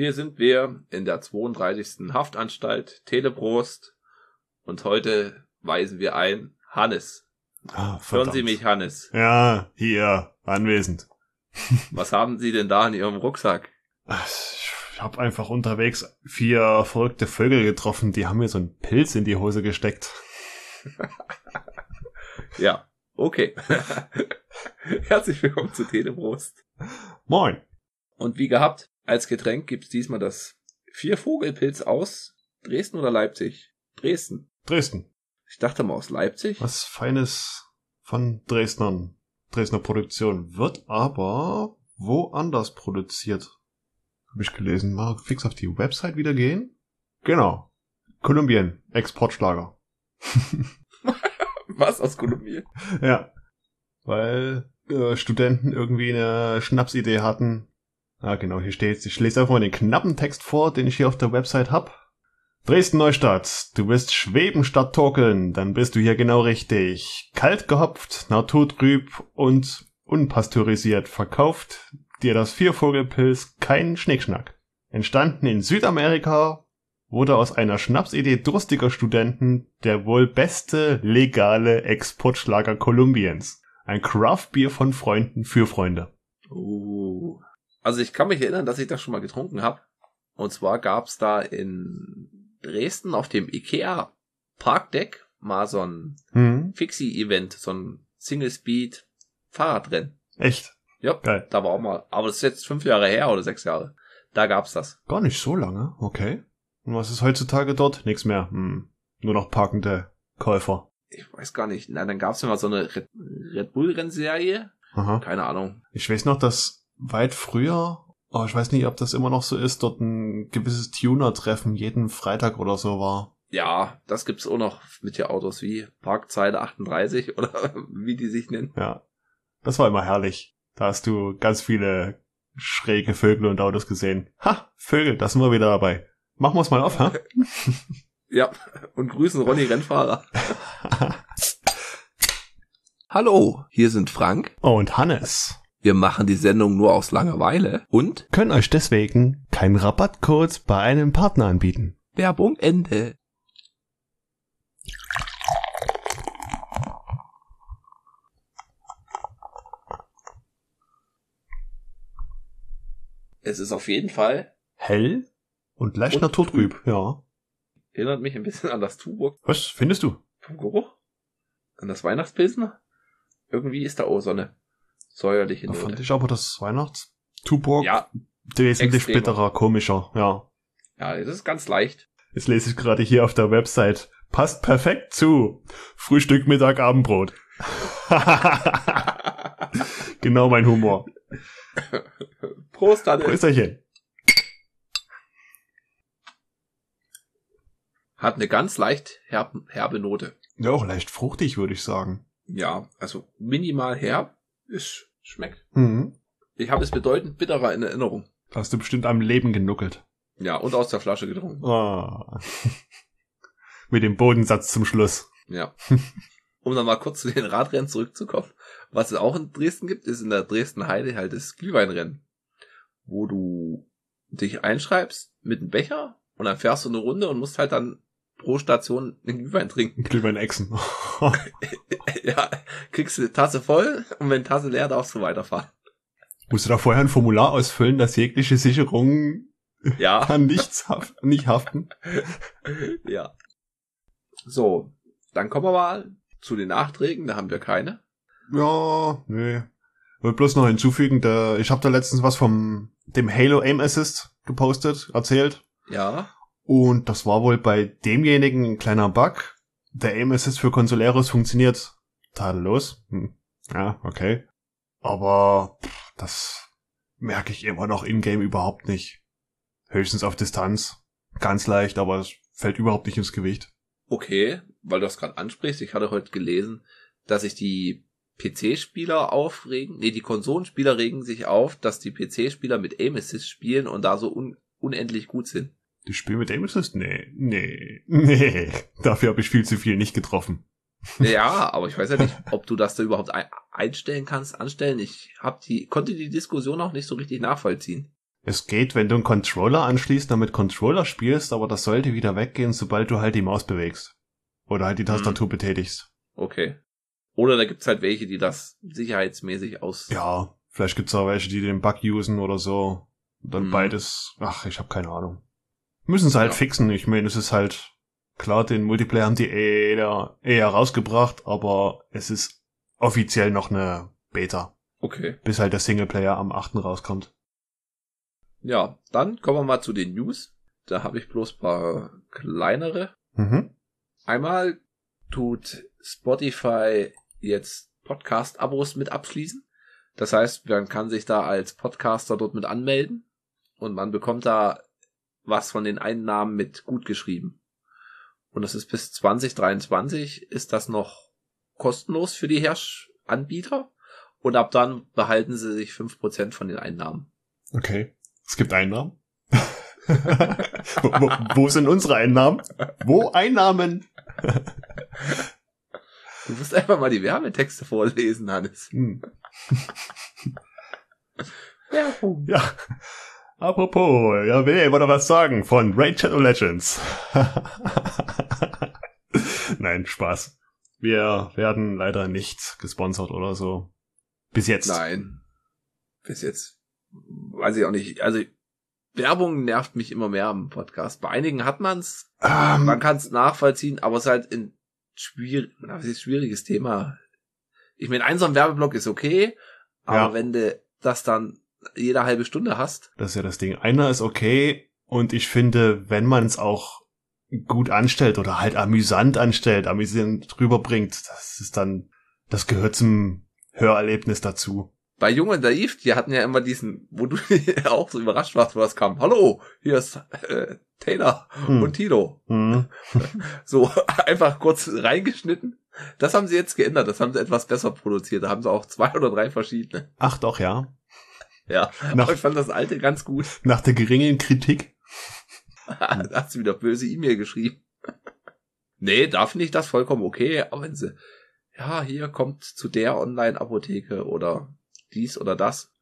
Hier sind wir in der 32. Haftanstalt Teleprost und heute weisen wir ein Hannes. Ah, Hören. Sie mich, Hannes. Ja, hier, anwesend. Was haben Sie denn da in Ihrem Rucksack? Ich habe einfach unterwegs vier verrückte Vögel getroffen, die haben mir so einen Pilz in die Hose gesteckt. Ja, okay. Herzlich willkommen zu Teleprost. Moin. Und wie gehabt, als Getränk gibt's diesmal das Vier-Vogelpilz aus Dresden oder Leipzig? Dresden. Dresden. Ich dachte mal aus Leipzig. Was Feines von Dresdnern. Dresdner Produktion. Wird aber woanders produziert. Habe ich gelesen. Mal fix auf die Website wieder gehen. Genau. Kolumbien. Exportschlager. Was aus Kolumbien? Ja. Weil äh, Studenten irgendwie eine Schnapsidee hatten. Ah, genau, hier steht's. Ich lese einfach mal den knappen Text vor, den ich hier auf der Website hab. Dresden Neustadt. Du willst schweben statt torkeln, dann bist du hier genau richtig. Kalt gehopft, naturtrüb und unpasteurisiert verkauft dir das Viervogelpilz kein Schnickschnack. Entstanden in Südamerika, wurde aus einer Schnapsidee durstiger Studenten der wohl beste legale Exportschlager Kolumbiens. Ein Craftbier von Freunden für Freunde. Uh. Also ich kann mich erinnern, dass ich das schon mal getrunken habe. Und zwar gab's da in Dresden auf dem Ikea Parkdeck mal so ein Hm, Fixie-Event, so ein Single-Speed Fahrradrennen. echt. Ja, Geil. da war auch mal, aber das ist jetzt fünf Jahre her oder sechs Jahre. Da gab's das. Gar nicht so lange, okay. Und was ist heutzutage dort? Nix mehr. Hm. Nur noch parkende Käufer. Ich weiß gar nicht. Na, dann gab's ja mal so eine Red, Red Bull Rennserie. Aha. Keine Ahnung. Ich weiß noch, dass weit früher, oh, ich weiß nicht, ob das immer noch so ist, dort ein gewisses Tuner-Treffen jeden Freitag oder so war. Ja, das gibt's auch noch mit den Autos wie Parkzeile 38 oder wie die sich nennen. Ja. Das war immer herrlich. Da hast du ganz viele schräge Vögel und Autos gesehen. Ha, Vögel, da sind wir wieder dabei. Machen wir's mal auf, ha? Ja, und grüßen Ronny Rennfahrer. Hallo, hier sind Frank. und Hannes. Wir machen die Sendung nur aus Langeweile und Können euch deswegen keinen Rabattcode bei einem Partner anbieten. Werbung Ende. Es ist auf jeden Fall, Hell und leicht Und naturtrüb, ja. erinnert mich ein bisschen an das Tuborg Was findest du? vom Geruch. An das Weihnachtspilsen. Irgendwie ist da auch so säuerliche Da fand Note. ich aber das Weihnachts-Tuborg Ja, wesentlich extremer. bitterer, komischer, ja. ja, das ist ganz leicht. Jetzt lese ich gerade hier auf der Website. Passt perfekt zu. Frühstück, Mittag, Abendbrot. genau mein Humor. Prost, Hannes. Prösterchen. Hat eine ganz leicht herb, herbe Note. Ja, auch leicht fruchtig, würde ich sagen. Ja, also minimal herb. Es schmeckt. Mhm. Ich habe es bedeutend bitterer in Erinnerung. Hast du bestimmt am Leben genuckelt. Ja, und aus der Flasche getrunken. Ah. Mit dem Bodensatz zum Schluss. Ja. Um dann mal kurz zu den Radrennen zurückzukommen. Was es auch in Dresden gibt, ist in der Dresden Heide halt das Glühweinrennen. Wo du dich einschreibst mit einem Becher und dann fährst du eine Runde und musst halt dann pro Station einen Glühwein trinken. Glühwein-Echsen. ja, kriegst du die Tasse voll und wenn Tasse leer, darfst du weiterfahren. Musst du da vorher ein Formular ausfüllen, dass jegliche Sicherungen Ja. an nichts haft, nicht haften? ja. So, dann kommen wir mal zu den Nachträgen, da haben wir keine. Ja, nee. Ich will bloß noch hinzufügen, der, ich habe da letztens was vom dem Halo Aim Assist gepostet, erzählt. Ja. Und das war wohl bei demjenigen ein kleiner Bug. Der Aim Assist für Consoleros funktioniert tadellos. Hm. Ja, okay. Aber pff, das merke ich immer noch in-game überhaupt nicht. Höchstens auf Distanz. Ganz leicht, aber es fällt überhaupt nicht ins Gewicht. Okay, weil du das gerade ansprichst, ich hatte heute gelesen, dass sich die PC-Spieler aufregen, nee, die Konsolenspieler regen sich auf, dass die PC-Spieler mit Aim Assist spielen und da so un unendlich gut sind. Die Spiel mit Aim Assist? Nee, nee, nee. Dafür habe ich viel zu viel nicht getroffen. Ja, aber ich weiß ja nicht, ob du das da überhaupt ein einstellen kannst, anstellen. Ich hab die, konnte die Diskussion auch nicht so richtig nachvollziehen. Es geht, wenn du einen Controller anschließt, damit Controller spielst, aber das sollte wieder weggehen, sobald du halt die Maus bewegst. Oder halt die Tastatur mhm. betätigst. Okay. Oder da gibt's halt welche, die das sicherheitsmäßig aus. Ja, vielleicht gibt's auch welche, die den Bug usen oder so. Und dann mhm. beides. Ach, ich habe keine Ahnung. Müssen sie halt ja. fixen. Ich meine, es ist halt klar, den Multiplayer haben die eher, eher rausgebracht, aber es ist offiziell noch eine Beta. Okay. Bis halt der Singleplayer am 8. rauskommt. Ja, dann kommen wir mal zu den News. Da habe ich bloß paar kleinere. Mhm. Einmal tut Spotify jetzt Podcast-Abos mit abschließen. Das heißt, man kann sich da als Podcaster dort mit anmelden und man bekommt da was von den Einnahmen mit gut geschrieben. Und das ist bis 2023 ist das noch kostenlos für die Herrsch-Anbieter und ab dann behalten sie sich fünf Prozent von den Einnahmen. Okay. Es gibt Einnahmen. wo, wo, wo sind unsere Einnahmen? Wo Einnahmen? Du musst einfach mal die Werbetexte vorlesen, Hannes. Hm. Werbung. Ja. Apropos, ja, will noch was sagen von Raid Shadow Legends? Nein, Spaß. Wir werden leider nicht gesponsert oder so. Bis jetzt. Nein. Bis jetzt. Weiß ich auch nicht. Also, Werbung nervt mich immer mehr am Podcast. Bei einigen hat man's. Um, man kann es nachvollziehen, aber es ist halt ein schwierig, das ist schwieriges Thema. Ich meine, ein so ein Werbeblock ist okay, aber ja. wenn du das dann jede halbe Stunde hast. Das ist ja das Ding. Einer ist okay und ich finde, wenn man es auch gut anstellt oder halt amüsant anstellt, amüsant rüberbringt, das ist dann, das gehört zum Hörerlebnis dazu. Bei Jung und Naiv, die hatten ja immer diesen, wo du auch so überrascht warst, wo das kam. Hallo, hier ist äh, Taylor hm. und Tito. Hm. so einfach kurz reingeschnitten. Das haben sie jetzt geändert. Das haben sie etwas besser produziert. Da haben sie auch zwei oder drei verschiedene. Ach doch, ja. Ja, nach, aber ich fand das alte ganz gut. Nach der geringen Kritik. da hast du wieder böse E-Mail geschrieben. nee, da finde ich das vollkommen okay, aber wenn sie, ja, hier kommt zu der Online-Apotheke oder dies oder das.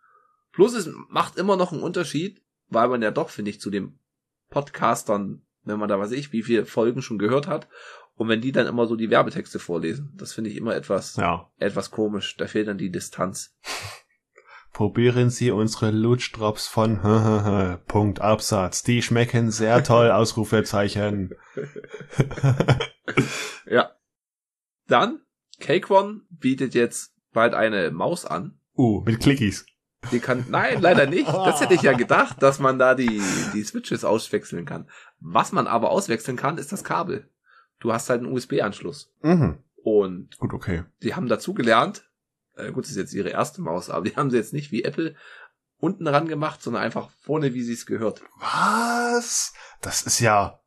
Plus es macht immer noch einen Unterschied, weil man ja doch, finde ich, zu den Podcastern, wenn man da weiß ich, wie viele Folgen schon gehört hat, und wenn die dann immer so die Werbetexte vorlesen, das finde ich immer etwas, ja. etwas komisch. Da fehlt dann die Distanz. Probieren Sie unsere Lutschdrops von Punkt Absatz. Die schmecken sehr toll, Ausrufezeichen. ja. Dann, Cake One bietet jetzt bald eine Maus an. Uh, mit Clickies. Die kann, nein, leider nicht. Das hätte ich ja gedacht, dass man da die, die Switches auswechseln kann. Was man aber auswechseln kann, ist das Kabel. Du hast halt einen USB-Anschluss. Mhm. Und gut, okay. Die haben dazu gelernt, äh, gut, das ist jetzt ihre erste Maus, aber die haben sie jetzt nicht wie Apple unten ran gemacht, sondern einfach vorne, wie sie es gehört. Was? Das ist ja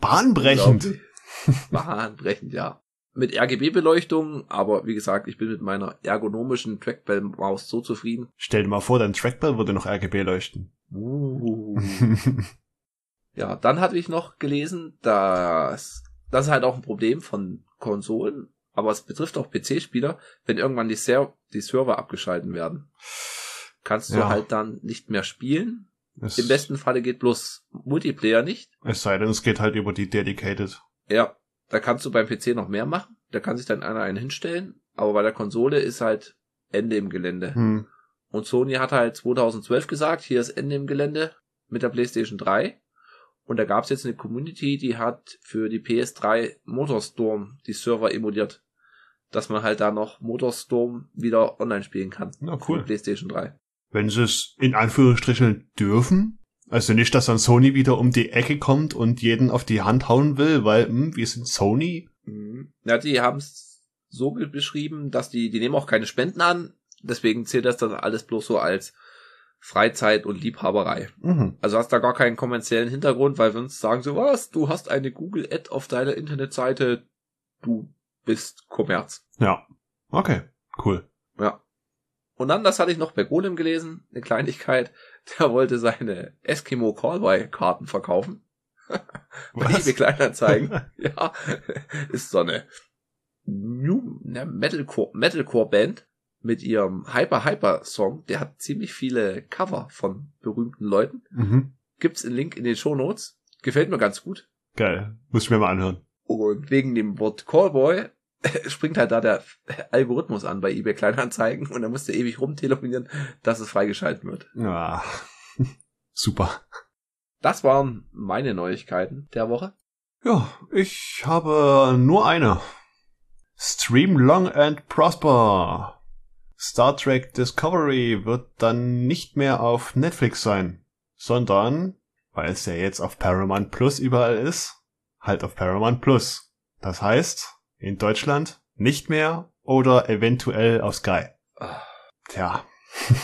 bahnbrechend. bahnbrechend, ja. Mit RGB-Beleuchtung, aber wie gesagt, ich bin mit meiner ergonomischen Trackball-Maus so zufrieden. Stell dir mal vor, dein Trackball würde noch RGB leuchten. Uh. ja, dann hatte ich noch gelesen, dass das ist halt auch ein Problem von Konsolen aber es betrifft auch PC-Spieler, wenn irgendwann die, Ser die Server abgeschalten werden. Kannst du ja. halt dann nicht mehr spielen. Es Im besten Falle geht bloß Multiplayer nicht. Es sei denn, es geht halt über die Dedicated. Ja, da kannst du beim PC noch mehr machen. Da kann sich dann einer einen hinstellen. Aber bei der Konsole ist halt Ende im Gelände. Hm. Und Sony hat halt 2012 gesagt, hier ist Ende im Gelände mit der PlayStation 3. Und da gab es jetzt eine Community, die hat für die PS3 Motorstorm die Server emuliert dass man halt da noch Motorstorm wieder online spielen kann. Na cool. PlayStation 3. Wenn sie es in Anführungsstrichen dürfen, also nicht, dass dann Sony wieder um die Ecke kommt und jeden auf die Hand hauen will, weil hm, wir sind Sony. Mhm. Ja, die haben es so beschrieben, dass die, die nehmen auch keine Spenden an, deswegen zählt das dann alles bloß so als Freizeit und Liebhaberei. Mhm. Also hast da gar keinen kommerziellen Hintergrund, weil wir uns sagen so, was, du hast eine Google-Ad auf deiner Internetseite, du bist Kommerz. Ja. Okay, cool. Ja. Und dann, das hatte ich noch bei Golem gelesen, eine Kleinigkeit, der wollte seine Eskimo Callboy-Karten verkaufen. bei eBay Kleinanzeigen. ja, ist so eine New eine Metalcore, Metalcore Band mit ihrem Hyper Hyper Song. Der hat ziemlich viele Cover von berühmten Leuten. Mhm. Gibt's einen Link in den Show Notes. Gefällt mir ganz gut. Geil. Muss ich mir mal anhören. Und wegen dem Wort Callboy springt halt da der Algorithmus an bei eBay Kleinanzeigen und dann musst du ewig rumtelefonieren, dass es freigeschalten wird. Ja. Super. Das waren meine Neuigkeiten der Woche. Ja, ich habe nur eine. Stream Long and Prosper. Star Trek Discovery wird dann nicht mehr auf Netflix sein, sondern, weil es ja jetzt auf Paramount Plus überall ist, halt auf Paramount Plus. Das heißt, in Deutschland nicht mehr oder eventuell auf Sky. Tja.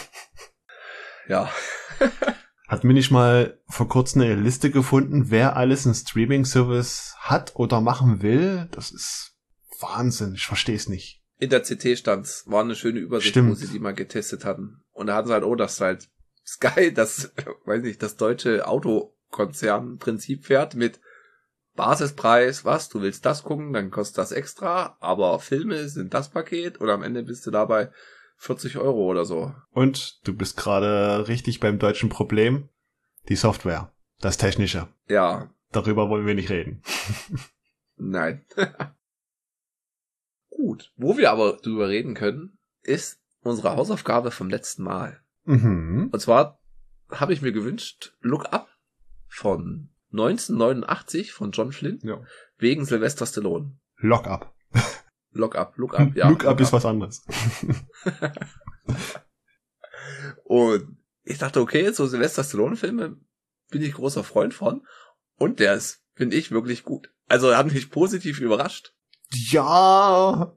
Ja. Hat mir nicht mal vor kurzem eine Liste gefunden, wer alles einen Streaming-Service hat oder machen will? Das ist Wahnsinn. Ich verstehe es nicht. In der CT stand's. War eine schöne Übersicht, Stimmt. wo sie die mal getestet hatten. Und da hatten sie halt, oh, das halt Sky, das, weiß nicht, das deutsche Autokonzernprinzip fährt mit Basispreis, was, du willst das gucken, dann kostet das extra, aber Filme sind das Paket und am Ende bist du dabei 40 Euro oder so. Und du bist gerade richtig beim deutschen Problem. Die Software. Das Technische. Ja, Darüber wollen wir nicht reden. nein. Gut. Wo wir aber drüber reden können, ist unsere Hausaufgabe vom letzten Mal. Mhm. Und zwar habe ich mir gewünscht, Look Up von 1989 von John Flynn Ja. wegen Sylvester Stallone. Lock up. Lock Up, Look Up, ja. Look up ist was anderes. Und ich dachte, okay, so Sylvester Stallone-Filme bin ich großer Freund von. Und der ist, finde ich, wirklich gut. Also er hat mich positiv überrascht. Ja,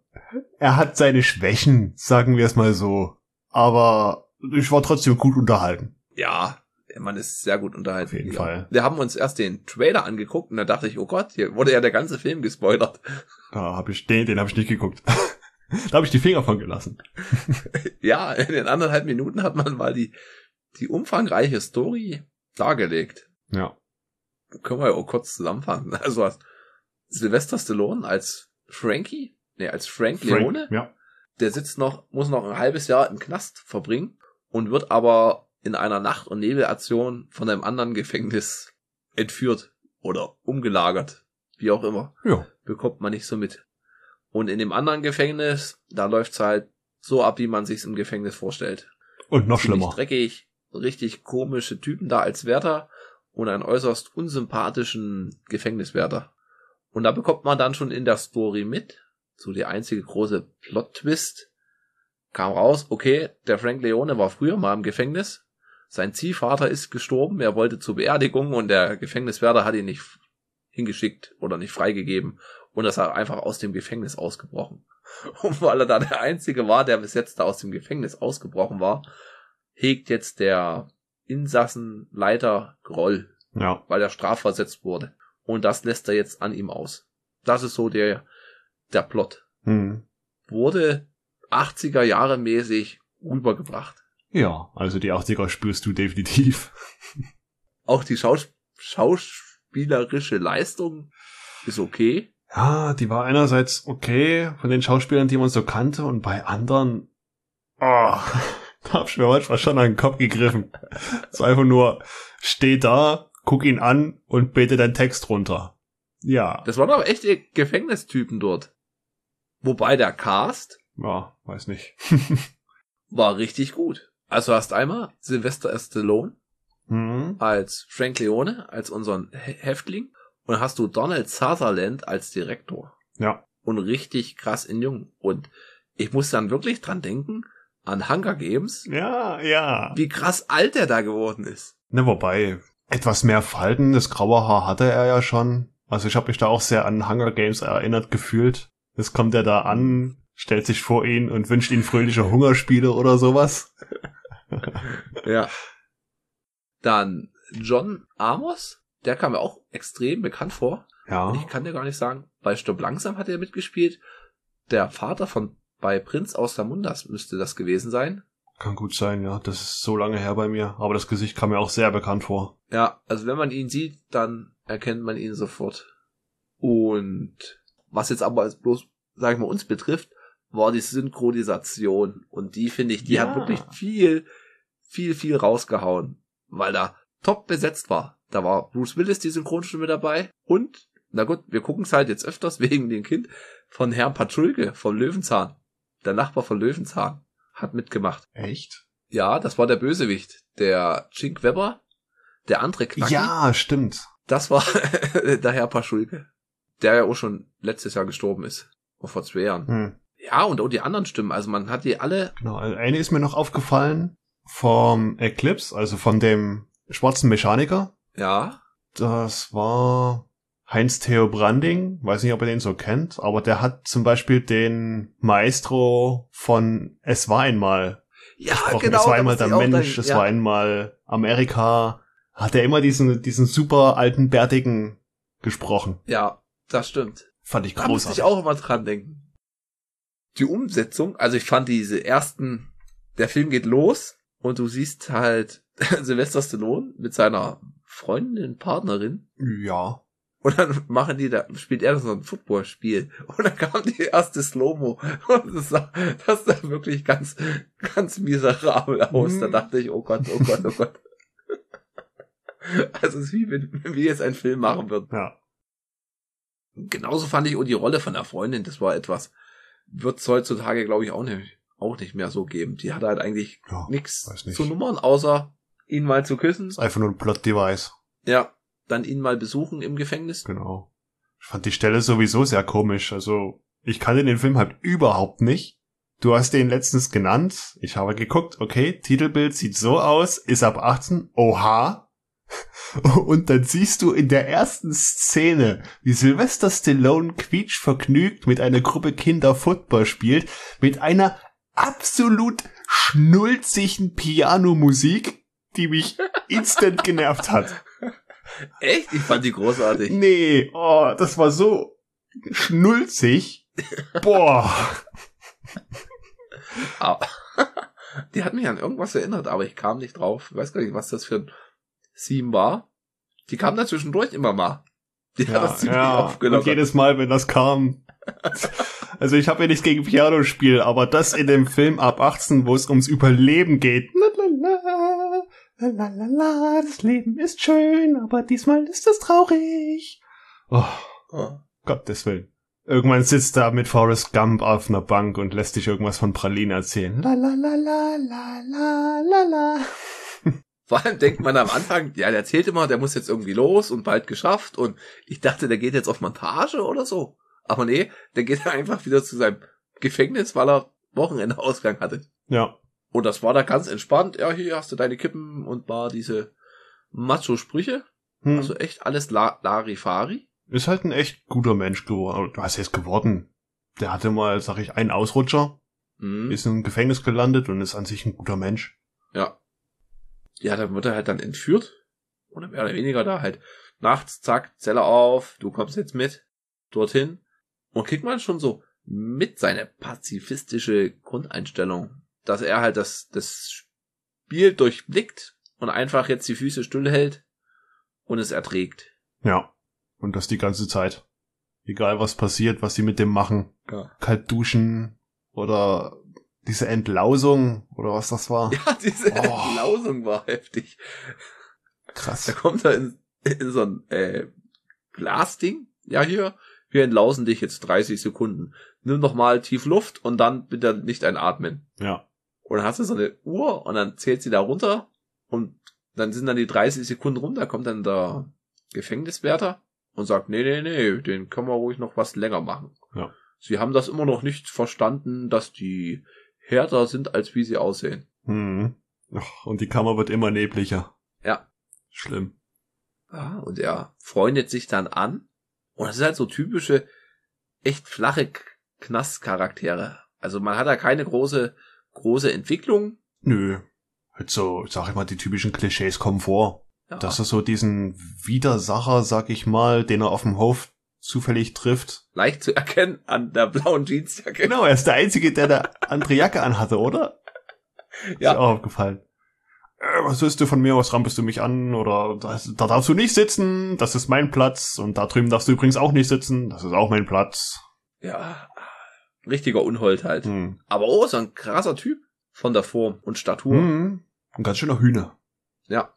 er hat seine Schwächen, sagen wir es mal so. Aber ich war trotzdem gut unterhalten. Ja, Mann ist sehr gut unterhalten. Auf jeden ja. Fall. Wir haben uns erst den Trailer angeguckt und da dachte ich, oh Gott, hier wurde ja der ganze Film gespoilert. Da hab ich den, den habe ich nicht geguckt. da habe ich die Finger von gelassen. Ja, in den anderthalb Minuten hat man mal die, die umfangreiche Story dargelegt. Ja. Können wir ja auch kurz zusammenfassen. Also was Sylvester Stallone als Frankie, nee, als Frank, Leone, Ja. der sitzt noch, muss noch ein halbes Jahr im Knast verbringen und wird aber in einer Nacht- und Nebelaktion von einem anderen Gefängnis entführt oder umgelagert. Wie auch immer. Ja. Bekommt man nicht so mit. Und in dem anderen Gefängnis, da läuft's halt so ab, wie man sich's im Gefängnis vorstellt. Und noch Ziemlich schlimmer. dreckig, richtig komische Typen da als Wärter und einen äußerst unsympathischen Gefängniswärter. Und da bekommt man dann schon in der Story mit, so der einzige große Plot-Twist, kam raus, okay, der Frank Leone war früher mal im Gefängnis, sein Ziehvater ist gestorben, er wollte zur Beerdigung und der Gefängniswärter hat ihn nicht hingeschickt oder nicht freigegeben und ist er einfach aus dem Gefängnis ausgebrochen. Und weil er da der Einzige war, der bis jetzt da aus dem Gefängnis ausgebrochen war, hegt jetzt der Insassenleiter Groll, Ja. weil er strafversetzt wurde. Und das lässt er jetzt an ihm aus. Das ist so der, der Plot. Hm. Wurde 80er Jahre mäßig rübergebracht. Ja, also die 80er spürst du definitiv. Auch die Schaus schauspielerische Leistung ist okay. Ja, die war einerseits okay von den Schauspielern, die man so kannte, und bei anderen, oh, da hab ich mir manchmal schon an den Kopf gegriffen. So einfach nur, steh da, guck ihn an und bete deinen Text runter. Ja, Das waren aber echte Gefängnistypen dort. Wobei der Cast ja, weiß nicht. war richtig gut. Also hast einmal Sylvester Stallone Hm. als Frank Leone, als unseren Häftling. Und hast du Donald Sutherland als Direktor. Ja, Und richtig krass in Jung. Und ich muss dann wirklich dran denken, an Hunger Games, ja, ja. wie krass alt er da geworden ist. Ne, wobei, etwas mehr Falten, das graue Haar hatte er ja schon. Also ich habe mich da auch sehr an Hunger Games erinnert gefühlt. Jetzt kommt er da an, stellt sich vor ihn und wünscht ihm fröhliche Hungerspiele oder sowas. Ja. Dann John Amos, der kam mir auch extrem bekannt vor. Ja. Ich kann dir gar nicht sagen, bei Stopp langsam hat er mitgespielt. Der Vater von bei Prinz aus Mundas müsste das gewesen sein. Kann gut sein, ja. Das ist so lange her bei mir. Aber das Gesicht kam mir auch sehr bekannt vor. Ja, also wenn man ihn sieht, dann erkennt man ihn sofort. Und was jetzt aber bloß, sag ich mal, uns betrifft, war die Synchronisation. Und die finde ich, die Ja. hat wirklich viel, viel, viel rausgehauen. Weil da top besetzt war. Da war Bruce Willis die Synchronstimme dabei. Und, na gut, wir gucken es halt jetzt öfters wegen dem Kind von Herrn Patschulke von Löwenzahn. Der Nachbar von Löwenzahn hat mitgemacht. Echt? Ja, das war der Bösewicht. Der Chink Webber. Der andere Knacki. Ja, stimmt. Das war der Herr Paschulke. Der ja auch schon letztes Jahr gestorben ist. Vor zwei Jahren. Hm. Ja, und auch die anderen Stimmen. Also man hat die alle. Genau, also eine ist mir noch aufgefallen vom Eclipse, also von dem schwarzen Mechaniker. Ja. Das war Heinz Theo Branding, weiß nicht, ob ihr den so kennt, aber der hat zum Beispiel den Maestro von Es war einmal Ja, gesprochen. genau. es war da einmal der Mensch, es ja. war einmal Amerika. Hat er immer diesen, diesen super alten Bärtigen gesprochen. Ja, das stimmt. Fand ich Da musste großartig. ich auch immer dran denken. Die Umsetzung, also ich fand diese ersten, der Film geht los und du siehst halt Sylvester Stallone mit seiner Freundin, Partnerin Ja. Und dann machen die da, spielt er so ein Footballspiel. Und dann kam die erste Slow-Mo. Und das sah, das sah wirklich ganz, ganz miserabel aus. Mhm. Da dachte ich, oh Gott, oh Gott, oh Gott. Also es ist wie wenn, wenn wir jetzt einen Film machen würden. Ja. Genauso fand ich auch die Rolle von der Freundin. Das war etwas, wird es heutzutage, glaube ich, auch nicht, auch nicht mehr so geben. Die hat halt eigentlich ja. nichts nicht. zu Nummern, außer ihn mal zu küssen. Ist einfach nur ein Plot-Device. Ja, dann ihn mal besuchen im Gefängnis. Genau. Ich fand die Stelle sowieso sehr komisch. Also, ich kannte den Film halt überhaupt nicht. Du hast den letztens genannt. Ich habe geguckt, okay, Titelbild sieht so aus, ist ab 18. Oha. Und dann siehst du in der ersten Szene, wie Sylvester Stallone quietsch vergnügt mit einer Gruppe Kinder Football spielt, mit einer absolut schnulzigen Pianomusik, die mich instant genervt hat. Echt? Ich fand die großartig. Nee, oh, das war so schnulzig. Boah. Die hat mich an irgendwas erinnert, aber ich kam nicht drauf. Ich weiß gar nicht, was das für ein Theme war. Die kam da zwischendurch immer mal. Die hat das ziemlich und jedes Mal, wenn das kam. Also ich habe ja nichts gegen Pianospiel, aber das in dem Film ab 18, wo es ums Überleben geht. Lalalala, lalalala, das Leben ist schön, aber diesmal ist es traurig. Oh, Oh. Gottes Willen. Irgendwann sitzt da mit Forrest Gump auf einer Bank und lässt dich irgendwas von Pralinen erzählen. La la la la la la la la. Vor allem denkt man am Anfang, ja, der erzählt immer, der muss jetzt irgendwie los und bald geschafft und ich dachte, der geht jetzt auf Montage oder so. Aber nee, der geht einfach wieder zu seinem Gefängnis, weil er Wochenendeausgang hatte. Ja. Und das war da ganz entspannt. Ja, hier hast du deine Kippen und war diese Macho-Sprüche. Hm. Also echt alles La Larifari. Ist halt ein echt guter Mensch geworden. Du hast jetzt geworden. Der hatte mal, sag ich, einen Ausrutscher, Mhm. ist im Gefängnis gelandet und ist an sich ein guter Mensch. Ja. Ja, dann wird er halt dann entführt. Oder mehr oder weniger da halt. Nachts, zack, Zelle auf, du kommst jetzt mit, dorthin. Und kriegt man schon so mit seine pazifistische Grundeinstellung, dass er halt das, das Spiel durchblickt und einfach jetzt die Füße stillhält und es erträgt. Ja. Und das die ganze Zeit. Egal was passiert, was sie mit dem machen. Ja. Kalt duschen oder diese Entlausung oder was das war. Ja, diese Oh. Entlausung war heftig. Da Krass. kommt er in, in so ein äh, Glasding. Ja, hier, wir entlausen dich jetzt 30 Sekunden. Nimm noch mal tief Luft und dann bitte nicht einatmen. Ja. Und dann hast du so eine Uhr und dann zählt sie da runter und dann sind dann die 30 Sekunden runter, kommt dann der Gefängniswärter und sagt, nee, nee, nee, den können wir ruhig noch was länger machen. Ja. Sie haben das immer noch nicht verstanden, dass die härter sind, als wie sie aussehen. Hm. Und die Kammer wird immer nebliger. Ja. Schlimm. Ja, und er freundet sich dann an. Und das ist halt so typische, echt flache Knastcharaktere. Also man hat da keine große, große Entwicklung. Nö. Halt so, sag ich mal, die typischen Klischees kommen vor. Ja, Dass er so diesen Widersacher, sag ich mal, den er auf dem Hof zufällig trifft. leicht zu erkennen an der blauen Jeansjacke. Genau, er ist der Einzige, der eine andere Jacke anhatte, oder? Ist Ja. dir auch aufgefallen. Äh, was willst du von mir? Was rampelst du mich an? Oder da, da darfst du nicht sitzen, das ist mein Platz. Und da drüben darfst du übrigens auch nicht sitzen, das ist auch mein Platz. Ja, richtiger Unhold halt. Hm. Aber oh, so ein krasser Typ von der Form und Statur. Hm. Ein ganz schöner Hühner. Ja.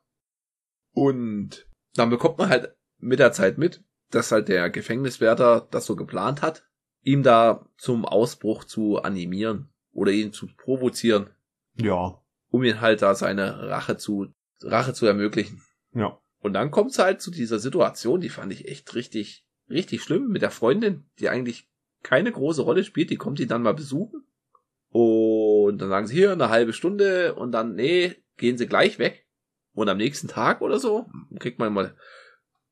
Und dann bekommt man halt mit der Zeit mit, dass halt der Gefängniswärter das so geplant hat, ihm da zum Ausbruch zu animieren oder ihn zu provozieren, Ja. um ihn halt da seine Rache zu, Rache zu ermöglichen. Ja. Und dann kommt es halt zu dieser Situation, die fand ich echt richtig, richtig schlimm mit der Freundin, die eigentlich keine große Rolle spielt, die kommt ihn dann mal besuchen. Und dann sagen sie hier eine halbe Stunde und dann, nee, gehen sie gleich weg. Und am nächsten Tag oder so kriegt man mal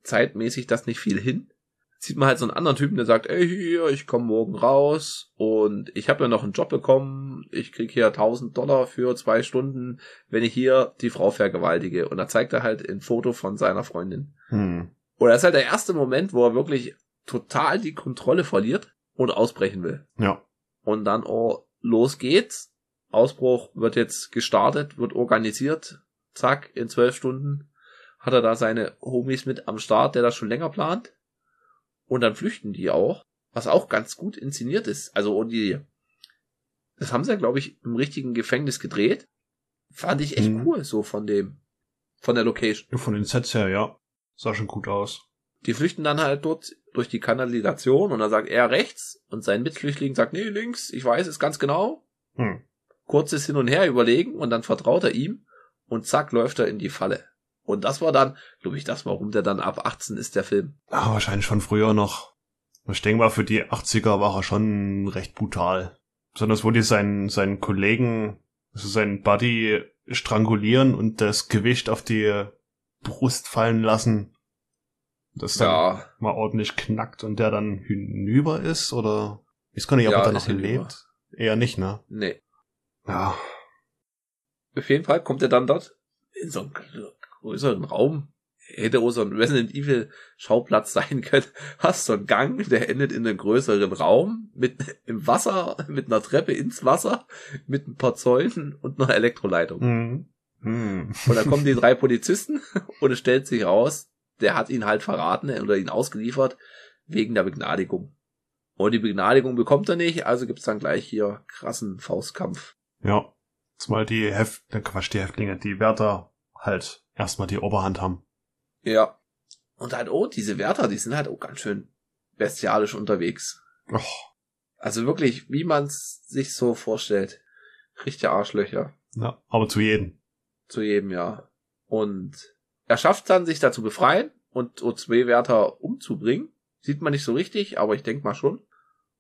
zeitmäßig das nicht viel hin. Sieht man halt so einen anderen Typen, der sagt, ey, hier, ich komme morgen raus und ich habe ja noch einen Job bekommen, ich krieg hier 1000 Dollar für zwei Stunden, wenn ich hier die Frau vergewaltige. Und da zeigt er halt ein Foto von seiner Freundin. Hm. Und das ist halt der erste Moment, wo er wirklich total die Kontrolle verliert und ausbrechen will. Ja. Und dann, oh, los geht's. Ausbruch wird jetzt gestartet, wird organisiert. Zack, in zwölf Stunden hat er da seine Homies mit am Start, der das schon länger plant. Und dann flüchten die auch, was auch ganz gut inszeniert ist. Also, und die, das haben sie ja, glaube ich, im richtigen Gefängnis gedreht. Fand ich echt Mhm. cool, so von dem, von der Location. Von den Sets her, ja. Sah schon gut aus. Die flüchten dann halt dort durch die Kanalisation und dann sagt er rechts und sein Mitflüchtling sagt, nee, links, ich weiß es ganz genau. Hm. Kurzes Hin und Her überlegen und dann vertraut er ihm und zack, läuft er in die Falle. Und das war dann, glaube ich, das, warum der dann ab 18 ist, der Film. Ah, wahrscheinlich von früher noch. Ich denke mal, für die 80er war er schon recht brutal. Besonders wo die seinen, seinen Kollegen, also seinen Buddy strangulieren und das Gewicht auf die Brust fallen lassen. Das dann Ja, mal ordentlich knackt und der dann hinüber ist, oder? Ich kann nicht, ob Ja, er da ist noch hinüber. lebt. Eher nicht, ne? nee. Ja. Auf jeden Fall kommt er dann dort in so einen größeren Raum. Hätte auch so ein Resident Evil Schauplatz sein können. Hast so einen Gang, der endet in einem größeren Raum mit im Wasser, mit einer Treppe ins Wasser, mit ein paar Zäunen und einer Elektroleitung. Hm. Hm. Und dann kommen die drei Polizisten und es stellt sich raus, der hat ihn halt verraten oder ihn ausgeliefert wegen der Begnadigung. Und die Begnadigung bekommt er nicht, also gibt's dann gleich hier krassen Faustkampf. Ja. Zumal die Heft, äh, Quatsch, die Häftlinge, die Wärter halt erstmal die Oberhand haben. Ja. Und halt, oh, diese Wärter, die sind halt auch ganz schön bestialisch unterwegs. Och. Also wirklich, wie man's sich so vorstellt. Richtige Arschlöcher. Ja, aber zu jedem. Zu jedem Jahr. Und er schafft dann, sich da zu befreien und so zwei Wärter umzubringen. Sieht man nicht so richtig, aber ich denke mal schon.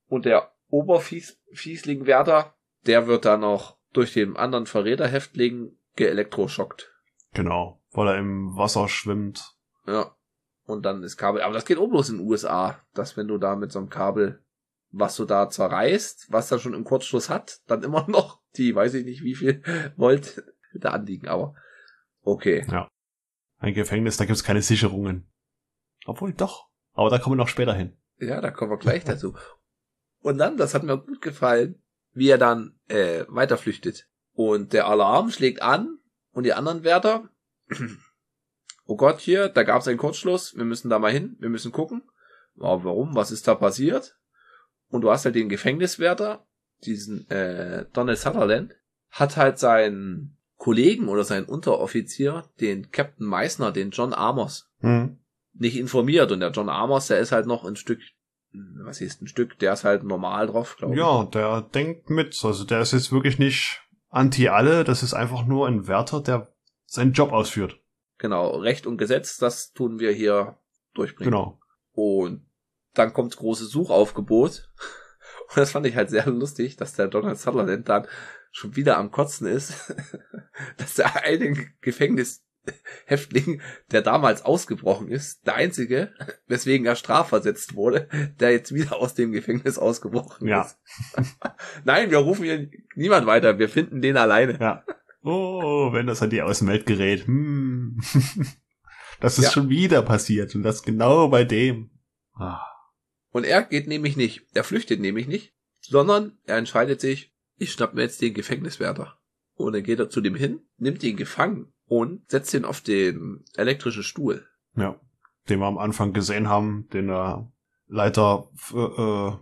Und der Oberfiesling-Wärter, der wird dann noch durch den anderen Verräterhäftling geelektroschockt. Genau. Weil er im Wasser schwimmt. Ja. Und dann ist Kabel. Aber das geht auch bloß in den USA, dass wenn du da mit so einem Kabel, was du da zerreißt, was dann schon im Kurzschluss hat, dann immer noch die, weiß ich nicht wie viel Volt da anliegen. Aber okay. Ein Gefängnis, da gibt's keine Sicherungen. Obwohl doch. Aber da kommen wir noch später hin. Ja, da kommen wir gleich dazu. Und dann, das hat mir gut gefallen, wie er dann äh, weiterflüchtet. Und der Alarm schlägt an und die anderen Wärter, oh Gott, hier, da gab es einen Kurzschluss, wir müssen da mal hin, wir müssen gucken. Warum, was ist da passiert? Und du hast halt den Gefängniswärter, diesen äh, Donald Sutherland, hat halt seinen Kollegen oder seinen Unteroffizier, den Captain Meissner, den John Amos, Hm. nicht informiert. Und der John Amos, der ist halt noch ein Stück, was ist ein Stück, der ist halt normal drauf, glaube ich. Ja, der denkt mit. Also der ist jetzt wirklich nicht anti alle, das ist einfach nur ein Wärter, der seinen Job ausführt. Genau, Recht und Gesetz, das tun wir hier durchbringen. Genau. Und dann kommt große Suchaufgebot. Und das fand ich halt sehr lustig, dass der Donald Sutherland dann schon wieder am Kotzen ist, dass der eine Gefängnishäftling, der damals ausgebrochen ist, der einzige, weswegen er strafversetzt wurde, der jetzt wieder aus dem Gefängnis ausgebrochen Ja. ist. Nein, wir rufen hier niemand weiter, wir finden den alleine. Ja. Oh, wenn das an die Außenwelt gerät. Hm. Das ist Ja. schon wieder passiert und das genau bei dem. Ah. Und er geht nämlich nicht, er flüchtet nämlich nicht, sondern er entscheidet sich, ich schnapp mir jetzt den Gefängniswärter. Und dann geht er zu dem hin, nimmt ihn gefangen und setzt ihn auf den elektrischen Stuhl. Ja. Den wir am Anfang gesehen haben, den er Leiter äh, äh,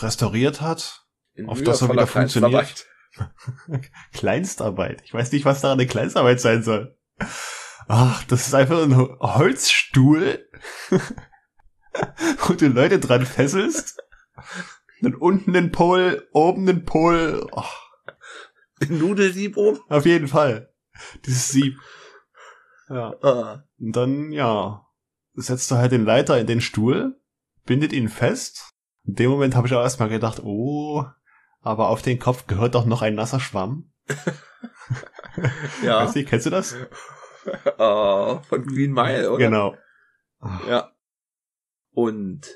restauriert hat. In Auf das er wieder funktioniert. Kleinstarbeit. Ich weiß nicht, was da eine Kleinstarbeit sein soll. Ach, das ist einfach ein Holzstuhl, wo du Leute dran fesselst. Und unten den Pol, oben den Pol. Oh. Nudelsieb oben? Auf jeden Fall. Dieses Sieb. Ja. Ah. Und dann, ja, setzt du halt den Leiter in den Stuhl, bindet ihn fest. In dem Moment habe ich auch erstmal gedacht, oh, aber auf den Kopf gehört doch noch ein nasser Schwamm. ja. Weißt du, kennst du das? Oh, von Green Mile, oder? Genau. Ja. Und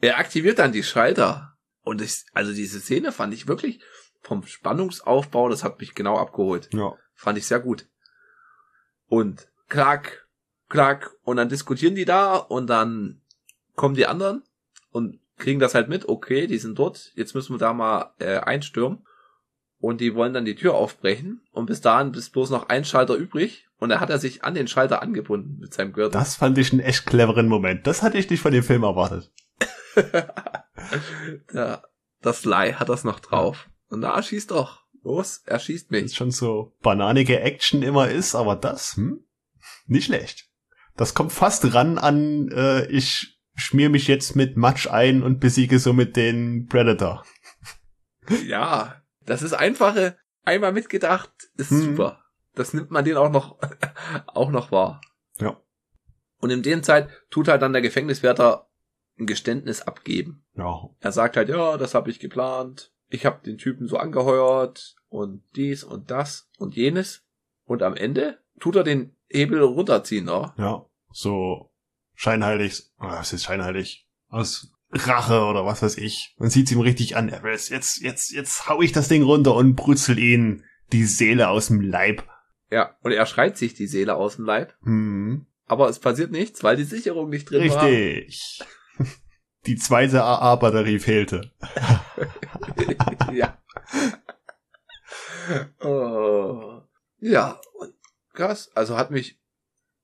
er aktiviert dann die Schalter. Und ich, also diese Szene fand ich wirklich vom Spannungsaufbau, das hat mich genau abgeholt. Ja. Fand ich sehr gut. Und klack, klack, und dann diskutieren die da und dann kommen die anderen und kriegen das halt mit, okay, die sind dort, jetzt müssen wir da mal äh, einstürmen. Und die wollen dann die Tür aufbrechen und bis dahin ist bloß noch ein Schalter übrig und da hat er sich an den Schalter angebunden mit seinem Gürtel. Das fand ich einen echt cleveren Moment. Das hatte ich nicht von dem Film erwartet. ja, das Sly hat das noch drauf. Und da schießt doch. Los, er schießt mich. Das schon so bananige Action immer ist, aber das, hm? Nicht schlecht. Das kommt fast ran an, äh, ich schmier mich jetzt mit Matsch ein und besiege somit den Predator. Ja, das ist einfache, einmal mitgedacht, ist Mhm. super. Das nimmt man den auch noch, auch noch wahr. Ja. Und in der Zeit tut halt dann der Gefängniswärter ein Geständnis abgeben. Ja. Er sagt halt, ja, das habe ich geplant. Ich habe den Typen so angeheuert und dies und das und jenes. Und am Ende tut er den Hebel runterziehen, ne? Ja. So scheinheilig, was ist scheinheilig? Aus Rache oder was weiß ich. Man sieht's ihm richtig an. Er weiß, jetzt, jetzt, jetzt hau ich das Ding runter und brutzel ihn die Seele aus dem Leib. Ja, und er schreit sich die Seele aus dem Leib. Hm. Aber es passiert nichts, weil die Sicherung nicht drin war. Richtig. Die zweite AA-Batterie fehlte. ja. oh. Ja, und krass. Also hat mich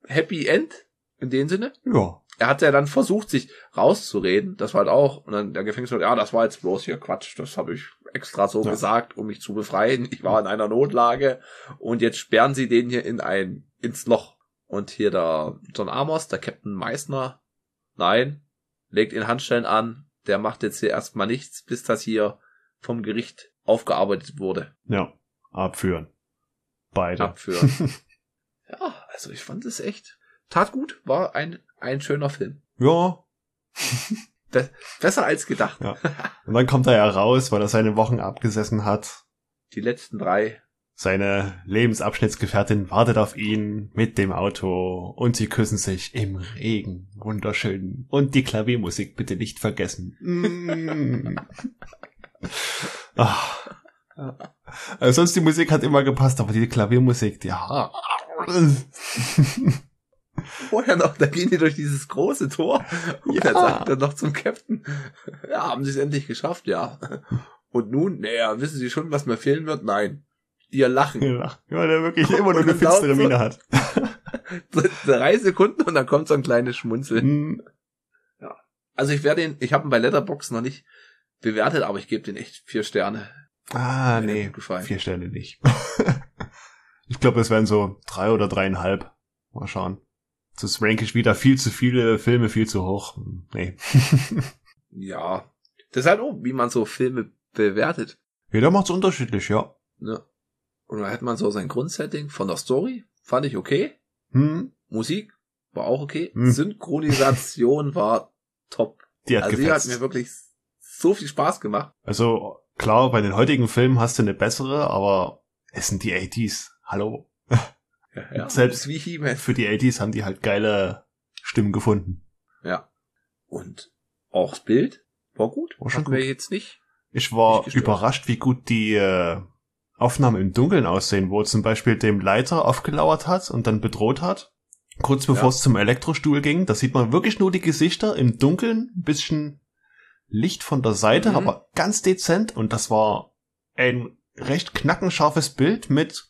Happy End in dem Sinne. Ja. Er hat ja dann versucht, sich rauszureden. Das war halt auch. Und dann der Gefängniswart, ja, das war jetzt bloß hier Quatsch. Das habe ich extra so Ja. gesagt, um mich zu befreien. Ich war in einer Notlage. Und jetzt sperren sie den hier in ein, ins Loch. Und hier der John Amos, der Captain Meissner, nein, legt ihn Handstellen an. Der macht jetzt hier erstmal nichts, bis das hier vom Gericht aufgearbeitet wurde. Ja. Abführen. Beide. Abführen. ja, also ich fand es echt. Tat gut, war ein, ein schöner Film. Ja. Be besser als gedacht. Ja. Und dann kommt er ja raus, weil er seine Wochen abgesessen hat. Die letzten drei. Seine Lebensabschnittsgefährtin wartet auf ihn mit dem Auto und sie küssen sich im Regen. Wunderschön. Und die Klaviermusik bitte nicht vergessen. Mm. Ach. Also sonst die Musik hat immer gepasst, aber die Klaviermusik, ja. Vorher noch, da gehen die durch dieses große Tor. Und Ja. dann sagt er noch zum Captain, ja, haben sie es endlich geschafft, ja. Und nun, naja, wissen Sie schon, was mir fehlen wird? Nein. Ihr Lachen. Ja, weil er wirklich immer nur eine finstere Miene hat. Drei Sekunden und dann kommt so ein kleines Schmunzeln. Hm, Also ich werde ihn, ich habe ihn bei Letterbox noch nicht bewertet, aber ich gebe den echt vier Sterne. Ah, Mir nee. Vier Sterne nicht. ich glaube, es wären so drei oder dreieinhalb. Mal schauen. Das rank ich wieder viel zu viele Filme, viel zu hoch. Nee. Ja. Das ist halt auch, wie man so Filme bewertet. Jeder macht's unterschiedlich, ja. Ne? Und da hat man so sein Grundsetting von der Story, fand ich okay. Hm, Musik war auch okay. Hm. Synchronisation war top. die hat also die hat gefetzt. mir wirklich so viel Spaß gemacht. Also, klar, bei den heutigen Filmen hast du eine bessere, aber es sind die 80s. Hallo. Ja, ja. Selbst- wie He-Man. Für die 80s haben die halt geile Stimmen gefunden. Ja. Und auch das Bild war gut. War schon wir gut. jetzt nicht. Ich war Nicht überrascht, wie gut die äh, Aufnahmen im Dunkeln aussehen, wo er zum Beispiel dem Leiter aufgelauert hat und dann bedroht hat. Kurz bevor Ja. es zum Elektrostuhl ging, da sieht man wirklich nur die Gesichter im Dunkeln, ein bisschen Licht von der Seite, Mhm. aber ganz dezent und das war ein recht knackenscharfes Bild mit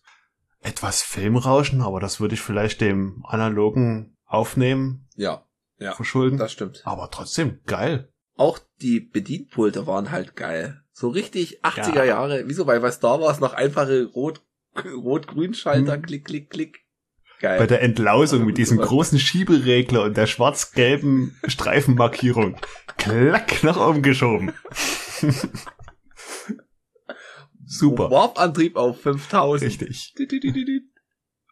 etwas Filmrauschen, aber das würde ich vielleicht dem analogen aufnehmen. Ja. Ja, verschulden. Das stimmt. Aber trotzdem, geil. Auch die Bedienpulte waren halt geil. So richtig 80er Ja. Jahre, wieso bei, bei Star Wars noch einfache Rot, Rot-Grün-Schalter, Hm. klick, klick, klick. Geil. Bei der Entlausung mit diesem großen Schieberegler und der schwarz-gelben Streifenmarkierung. Klack nach oben geschoben. Super. Warp-Antrieb auf 5000. Richtig.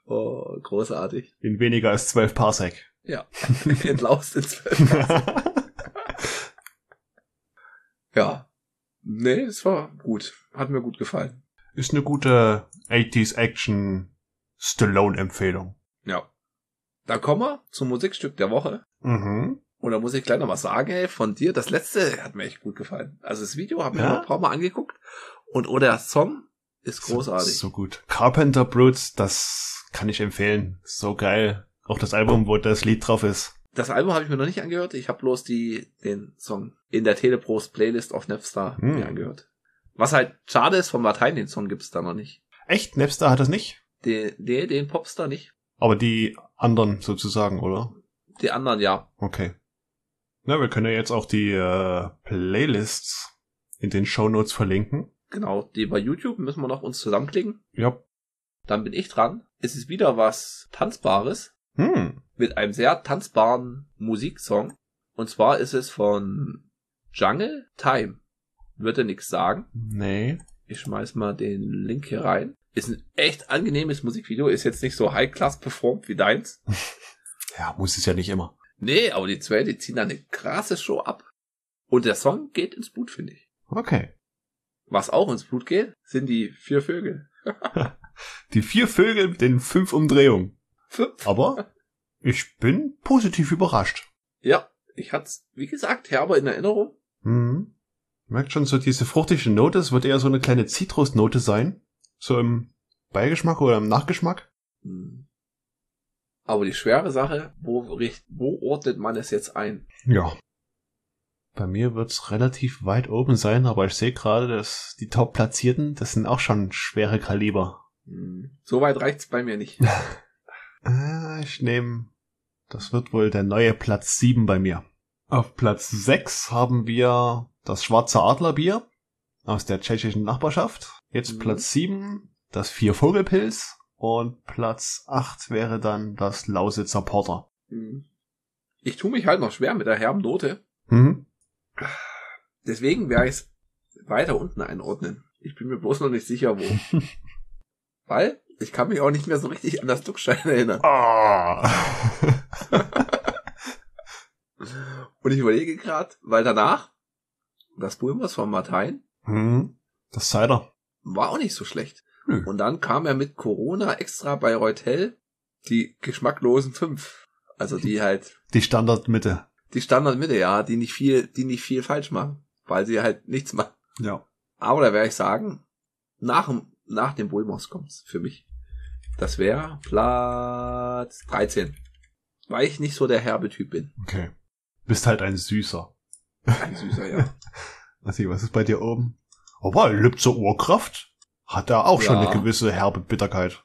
Oh, großartig. In weniger als zwölf Parsec. Ja. Entlaust in zwölf. Ja. Nee, es war gut. Hat mir gut gefallen. Ist eine gute 80s Action Stallone-Empfehlung. Ja. Da kommen wir zum Musikstück der Woche. Mhm. Und da muss ich gleich noch was sagen, ey, von dir. Das letzte hat mir echt gut gefallen. Also das Video habe ich Ja? mir noch ein paar Mal angeguckt. Und oder der Song ist großartig. So, so gut. Carpenter Brutes, das kann ich empfehlen. So geil. Auch das Album, wo das Lied drauf ist. Das Album habe ich mir noch nicht angehört. Ich habe bloß die, den Song in der Teleprost Playlist auf Napstar Hm. mir angehört. Was halt schade ist, vom Latein, den Song gibt's da noch nicht. Echt? Napster hat das nicht? Den, den, den Popstar nicht. Aber die anderen sozusagen, oder? Die anderen ja. Okay. Na, wir können ja jetzt auch die äh, Playlists in den Shownotes verlinken. Genau. Die bei YouTube müssen wir noch uns zusammenklicken. Ja. Dann bin ich dran. Es ist wieder was Tanzbares. Hm. mit einem sehr tanzbaren Musiksong. Und zwar ist es von Jungle Time. Wird er nichts sagen. Nee. Ich schmeiß mal den Link hier rein. Ist ein echt angenehmes Musikvideo. Ist jetzt nicht so high-class performt wie deins. Ja, muss es ja nicht immer. Nee, aber die zwei, die ziehen da eine krasse Show ab. Und der Song geht ins Blut, finde ich. Okay. Was auch ins Blut geht, sind die vier Vögel. Die vier Vögel mit den fünf Umdrehungen. Fünf. Aber ich bin positiv überrascht. Ja, ich hat's, wie gesagt, herber in Erinnerung. Mhm. Merkt schon so diese fruchtige Note, es wird eher so eine kleine Zitrusnote sein. So im Beigeschmack oder im Nachgeschmack. Hm. Aber die schwere Sache, wo, richt- wo ordnet man es jetzt ein? Ja. Bei mir wird's relativ weit oben sein, aber ich sehe gerade, dass die Top-Platzierten, das sind auch schon schwere Kaliber. Hm. So weit reicht's bei mir nicht. Äh, ich nehme, das wird wohl der neue Platz 7 bei mir. Auf Platz 6 haben wir das Schwarze Adlerbier aus der tschechischen Nachbarschaft. Jetzt Mhm. Platz 7, das Vier Vogelpilz. Und Platz 8 wäre dann das Lausitzer Porter. Hm. Ich tue mich halt noch schwer mit der herben Note. Mhm. Deswegen werde ich es weiter unten einordnen. Ich bin mir bloß noch nicht sicher, wo. Weil ich kann mich auch nicht mehr so richtig an das Duckstein erinnern. Ah. Und ich überlege gerade, weil danach, das Bulmers von Martein mhm. Das Cider. War auch nicht so schlecht. Hm. Und dann kam er mit Corona extra bei Reutel die geschmacklosen fünf. Also die halt, Die Standardmitte. die Standardmitte, ja, die nicht viel, die nicht viel falsch machen. Weil sie halt nichts machen. Ja. Aber da werde ich sagen, nach, dem- nach dem Bulmos kommt's für mich. Das wäre Platz 13. Weil ich nicht so der herbe Typ bin. Okay. Bist halt ein Süßer. Ein süßer, ja. Was ist bei dir oben? Aber Lübzer Urkraft hat da auch schon Ja. eine gewisse herbe Bitterkeit.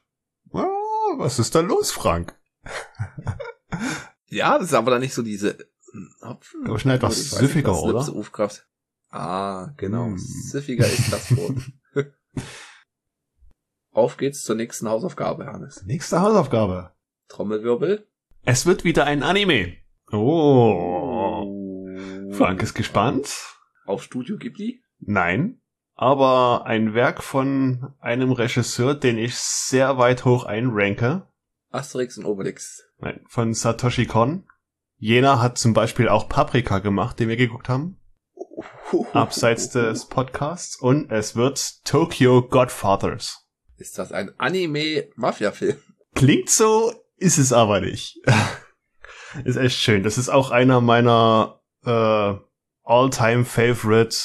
Was ist da los, Frank? Ja, das ist aber dann nicht so diese hm, Hopfen. Aber schon etwas nicht, süffiger, was oder? Lipse Aufkraft. Ah, genau. Hm. Süffiger ist das Wort. Auf geht's zur nächsten Hausaufgabe, Hannes. Nächste Hausaufgabe. Trommelwirbel. Es wird wieder ein Anime. Oh. Frank ist gespannt. Auf Studio Ghibli. Nein. Aber ein Werk von einem Regisseur, den ich sehr weit hoch einranke. Asterix und Obelix. Nein, von Satoshi Kon. Jener hat zum Beispiel auch Paprika gemacht, den wir geguckt haben. Abseits des Podcasts. Und es wird Tokyo Godfathers. Ist das ein Anime-Mafia-Film? Klingt so, ist es aber nicht. ist echt schön. Das ist auch einer meiner äh, all-time favorite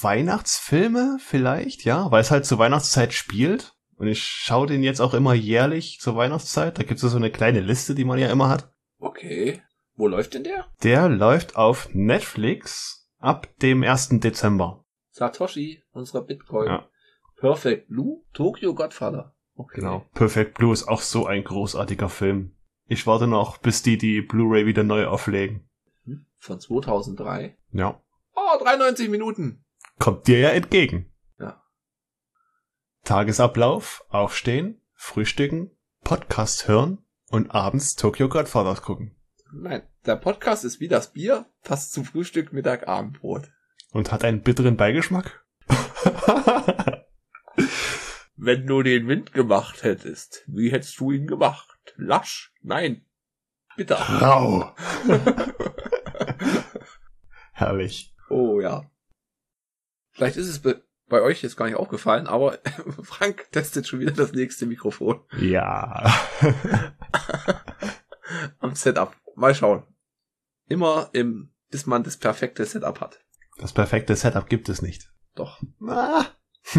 Weihnachtsfilme vielleicht, ja, weil es halt zur Weihnachtszeit spielt. Und ich schaue den jetzt auch immer jährlich zur Weihnachtszeit. Da gibt es so eine kleine Liste, die man ja immer hat. Okay. Wo läuft denn der? Der läuft auf Netflix ab dem 1. Dezember. Satoshi, unserer Bitcoin. Ja. Perfect Blue, Tokyo Godfather. Okay. Genau. Perfect Blue ist auch so ein großartiger Film. Ich warte noch, bis die die Blu-ray wieder neu auflegen. von 2003. Ja. Oh, 93 Minuten. Kommt dir ja entgegen. Ja. Tagesablauf, aufstehen, frühstücken, Podcast hören und abends Tokyo Godfathers gucken. Nein, der Podcast ist wie das Bier, passt zum Frühstück, Mittag, Abendbrot. Und hat einen bitteren Beigeschmack? Wenn du den Wind gemacht hättest, wie hättest du ihn gemacht? Lasch? Nein. Bitter. Rau. Herrlich. Oh ja. Vielleicht ist es bei, euch jetzt gar nicht aufgefallen, aber Frank testet schon wieder das nächste Mikrofon Ja. am Setup. Mal schauen. Immer im, bis man das perfekte Setup hat. Das perfekte Setup gibt es nicht. Doch, Ah.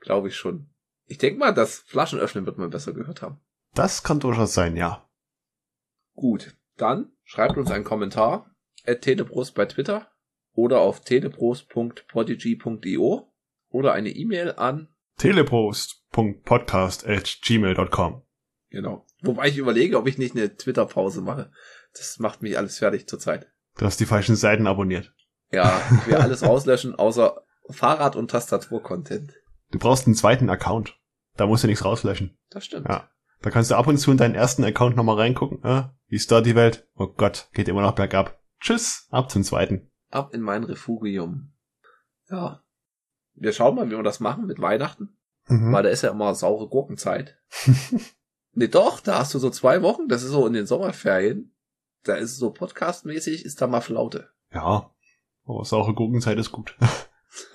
glaube ich schon. Ich denke mal, das Flaschenöffnen wird man besser gehört haben. Das kann durchaus sein, ja. Gut, dann schreibt uns einen Kommentar teleprost bei Twitter oder auf teleprost.podigy.io oder eine E-Mail an telepost.podcast.gmail.com Genau. Wobei ich überlege, ob ich nicht eine Twitter-Pause mache. Das macht mich alles fertig zurzeit. Du hast die falschen Seiten abonniert. Ja, ich will alles rauslöschen, außer Fahrrad- und Tastatur-Content. Du brauchst einen zweiten Account. Da musst du nichts rauslöschen. Das stimmt. Ja. Da kannst du ab und zu in deinen ersten Account nochmal reingucken. Äh, wie ist da die Welt? Oh Gott, geht immer noch bergab. Tschüss, ab zum zweiten. Ab in mein Refugium. Ja. Wir schauen mal, wie wir das machen mit Weihnachten. Mhm. Weil da ist ja immer saure Gurkenzeit. nee, doch, da hast du so zwei Wochen, das ist so in den Sommerferien. Da ist es so podcastmäßig, ist da mal Flaute. Ja, aber saure Gurkenzeit ist gut.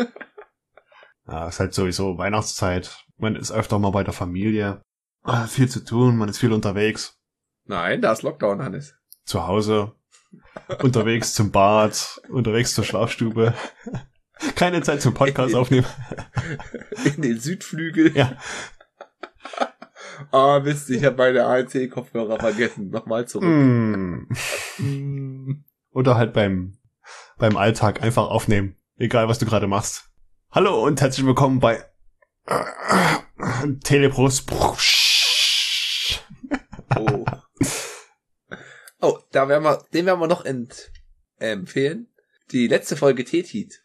ja, ist halt sowieso Weihnachtszeit. Man ist öfter mal bei der Familie. Ah, viel zu tun, man ist viel unterwegs. Nein, da ist Lockdown, Hannes. Zu Hause, unterwegs zum Bad, unterwegs zur Schlafstube. Keine Zeit zum Podcast aufnehmen. In den Südflügel. Ja. Ah, Mist, ich habe meine ANC-Kopfhörer vergessen. Nochmal zurück. Hm. Oder halt beim, beim Alltag einfach aufnehmen. Egal, was du gerade machst. Hallo und herzlich willkommen bei Teleprost. Oh. Oh, da werden wir, den werden wir noch ent, äh, empfehlen. Die letzte Folge Tetit.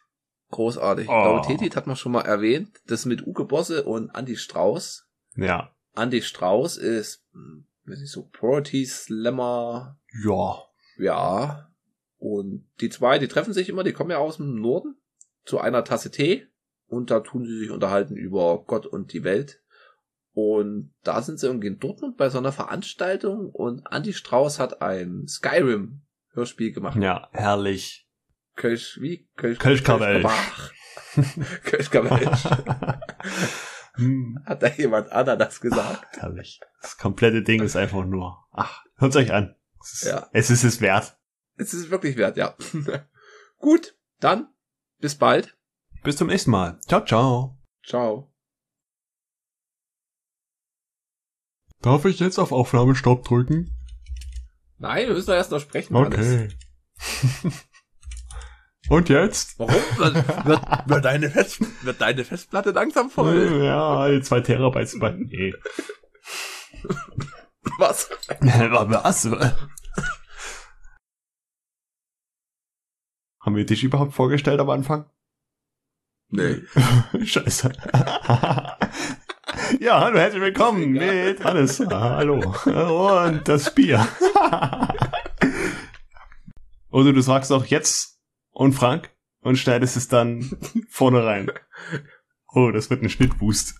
Großartig. Ich Oh. glaube, Tetit hat man schon mal erwähnt. Das mit Uke Bosse und Andy Strauß. Ja. Andy Strauß ist, hm, weiß ich so, Priority Slammer. Ja. Ja. Und die zwei, die treffen sich immer, die kommen ja aus dem Norden zu einer Tasse Tee. Und da tun sie sich unterhalten über Gott und die Welt. Und da sind sie irgendwie in Dortmund bei so einer Veranstaltung und Andy Strauß hat ein Skyrim-Hörspiel gemacht. Ja, herrlich. Kölsch, wie? Kölsch, Kölsch-Kabelsch. Kölsch-Kabelsch. Hm, Hat da jemand Ananas gesagt? herrlich. Das komplette Ding ist einfach nur. Ach, hört's euch an. Es ist, Ja. es ist es wert. Es ist wirklich wert, ja. Gut, dann bis bald. Bis zum nächsten Mal. Ciao, ciao. Ciao. Darf ich jetzt auf Aufnahmestopp drücken? Nein, wir müssen doch erst noch sprechen. Okay. Und jetzt? Warum? Wird, wird, wird, deine Fest, wird deine Festplatte langsam voll? Ja, zwei Terabyte sind bei. Nee. Was? Was? Haben wir dich überhaupt vorgestellt am Anfang? Nee. Scheiße. Ja, hallo, herzlich willkommen mit Hannes. Ah, hallo. Und das Bier. Oder du sagst auch jetzt und Frank und schneidest es dann vorne rein. Oh, das wird ein Schnittboost.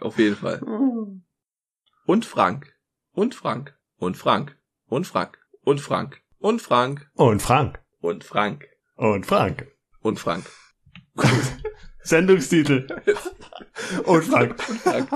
Auf jeden Fall. Und Frank. Und Frank. Und Frank. Und Frank. Und Frank. Und Frank. Und Frank. Und Frank. Und Frank. Und Frank. Sendungstitel. Und Frank. Und Frank.